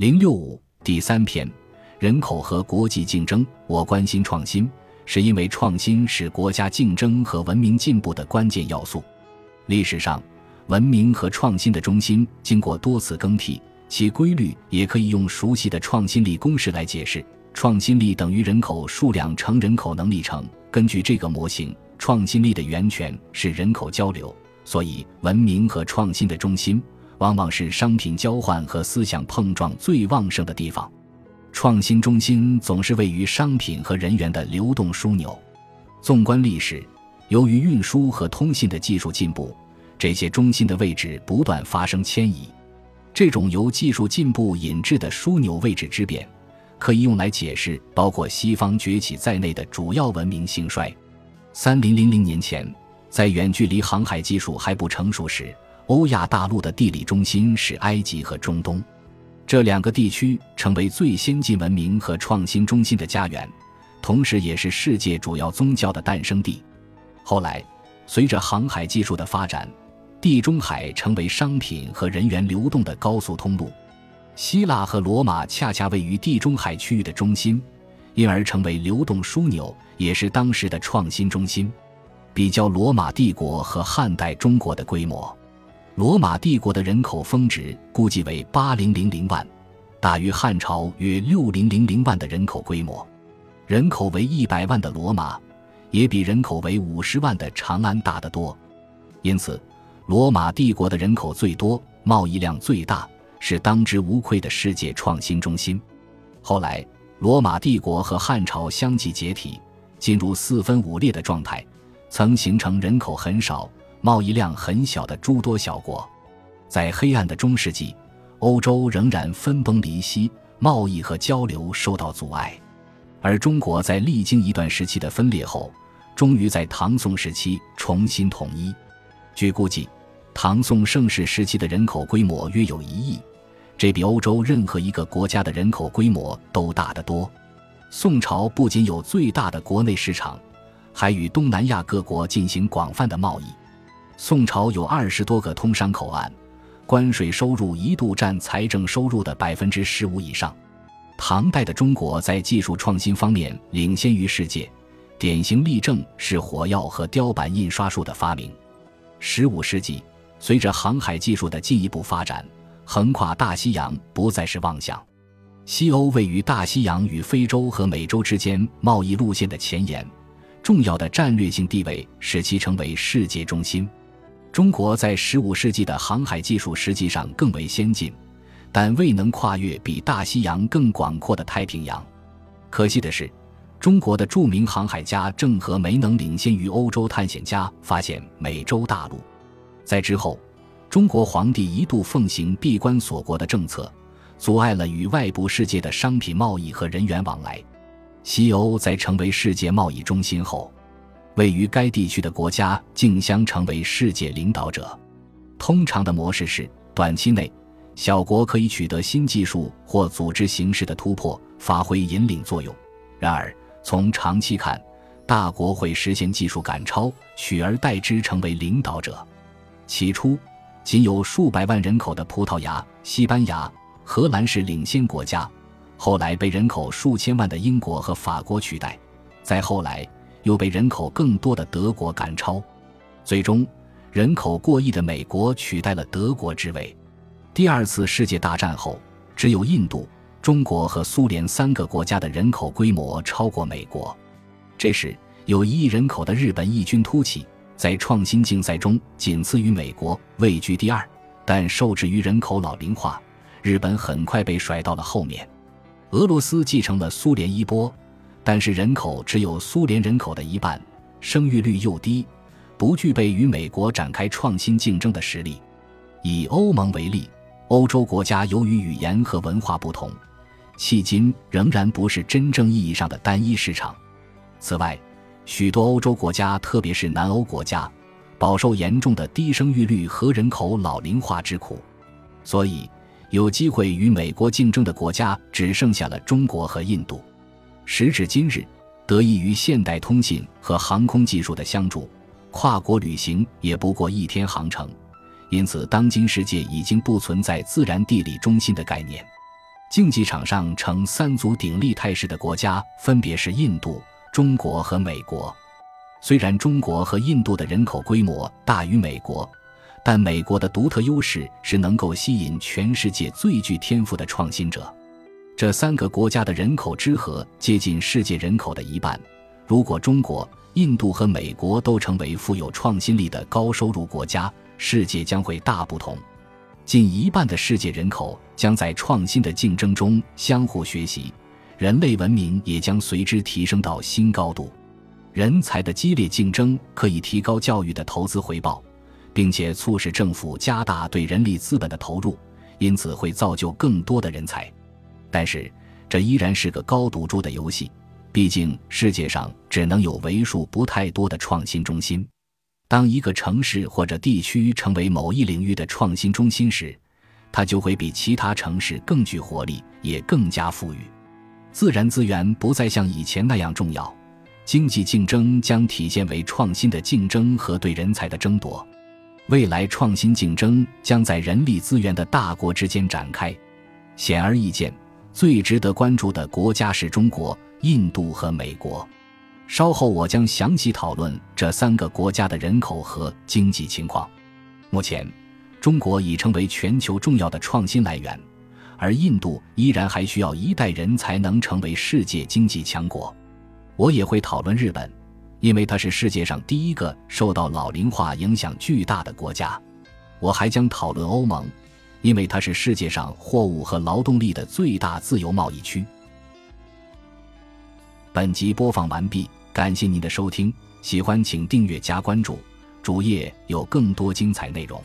零六五第三篇：人口和国际竞争。我关心创新，是因为创新是国家竞争和文明进步的关键要素。历史上，文明和创新的中心经过多次更替，其规律也可以用熟悉的创新力公式来解释：创新力等于人口数量乘人口能力乘。根据这个模型，创新力的源泉是人口交流，所以文明和创新的中心。往往是商品交换和思想碰撞最旺盛的地方，创新中心总是位于商品和人员的流动枢纽。纵观历史，由于运输和通信的技术进步，这些中心的位置不断发生迁移。这种由技术进步引致的枢纽位置之变，可以用来解释包括西方崛起在内的主要文明兴衰。三零零零年前，在远距离航海技术还不成熟时。欧亚大陆的地理中心是埃及和中东，这两个地区成为最先进文明和创新中心的家园，同时也是世界主要宗教的诞生地。后来，随着航海技术的发展，地中海成为商品和人员流动的高速通路。希腊和罗马恰恰位于地中海区域的中心，因而成为流动枢纽，也是当时的创新中心。比较罗马帝国和汉代中国的规模。罗马帝国的人口峰值估计为八零零零万，大于汉朝约六零零零万的人口规模。人口为一百万的罗马，也比人口为五十万的长安大得多。因此，罗马帝国的人口最多，贸易量最大，是当之无愧的世界创新中心。后来，罗马帝国和汉朝相继解体，进入四分五裂的状态，曾形成人口很少。贸易量很小的诸多小国，在黑暗的中世纪，欧洲仍然分崩离析，贸易和交流受到阻碍。而中国在历经一段时期的分裂后，终于在唐宋时期重新统一。据估计，唐宋盛世时期的人口规模约有一亿，这比欧洲任何一个国家的人口规模都大得多。宋朝不仅有最大的国内市场，还与东南亚各国进行广泛的贸易。宋朝有二十多个通商口岸，关税收入一度占财政收入的百分之十五以上。唐代的中国在技术创新方面领先于世界，典型例证是火药和雕版印刷术的发明。十五世纪，随着航海技术的进一步发展，横跨大西洋不再是妄想。西欧位于大西洋与非洲和美洲之间贸易路线的前沿，重要的战略性地位使其成为世界中心。中国在十五世纪的航海技术实际上更为先进，但未能跨越比大西洋更广阔的太平洋。可惜的是，中国的著名航海家郑和没能领先于欧洲探险家发现美洲大陆。在之后，中国皇帝一度奉行闭关锁国的政策，阻碍了与外部世界的商品贸易和人员往来。西欧在成为世界贸易中心后。位于该地区的国家竞相成为世界领导者。通常的模式是，短期内，小国可以取得新技术或组织形式的突破，发挥引领作用。然而，从长期看，大国会实现技术赶超，取而代之成为领导者。起初，仅有数百万人口的葡萄牙、西班牙、荷兰是领先国家，后来被人口数千万的英国和法国取代。再后来，又被人口更多的德国赶超，最终人口过亿的美国取代了德国之位。第二次世界大战后，只有印度、中国和苏联三个国家的人口规模超过美国。这时，有一亿人口的日本异军突起，在创新竞赛中仅次于美国，位居第二。但受制于人口老龄化，日本很快被甩到了后面。俄罗斯继承了苏联衣钵。但是人口只有苏联人口的一半，生育率又低，不具备与美国展开创新竞争的实力。以欧盟为例，欧洲国家由于语言和文化不同，迄今仍然不是真正意义上的单一市场。此外，许多欧洲国家，特别是南欧国家，饱受严重的低生育率和人口老龄化之苦，所以有机会与美国竞争的国家只剩下了中国和印度。时至今日，得益于现代通信和航空技术的相助，跨国旅行也不过一天航程。因此，当今世界已经不存在自然地理中心的概念。竞技场上呈三足鼎立态势的国家分别是印度、中国和美国。虽然中国和印度的人口规模大于美国，但美国的独特优势是能够吸引全世界最具天赋的创新者。这三个国家的人口之和接近世界人口的一半。如果中国、印度和美国都成为富有创新力的高收入国家，世界将会大不同。近一半的世界人口将在创新的竞争中相互学习，人类文明也将随之提升到新高度。人才的激烈竞争可以提高教育的投资回报，并且促使政府加大对人力资本的投入，因此会造就更多的人才。但是，这依然是个高赌注的游戏，毕竟世界上只能有为数不太多的创新中心。当一个城市或者地区成为某一领域的创新中心时，它就会比其他城市更具活力，也更加富裕。自然资源不再像以前那样重要。经济竞争将体现为创新的竞争和对人才的争夺，未来创新竞争将在人力资源的大国之间展开。显而易见，最值得关注的国家是中国、印度和美国。稍后我将详细讨论这三个国家的人口和经济情况。目前，中国已成为全球重要的创新来源，而印度依然还需要一代人才能成为世界经济强国。我也会讨论日本，因为它是世界上第一个受到老龄化影响巨大的国家。我还将讨论欧盟，因为它是世界上货物和劳动力的最大自由贸易区。本集播放完毕，感谢您的收听，喜欢请订阅加关注，主页有更多精彩内容。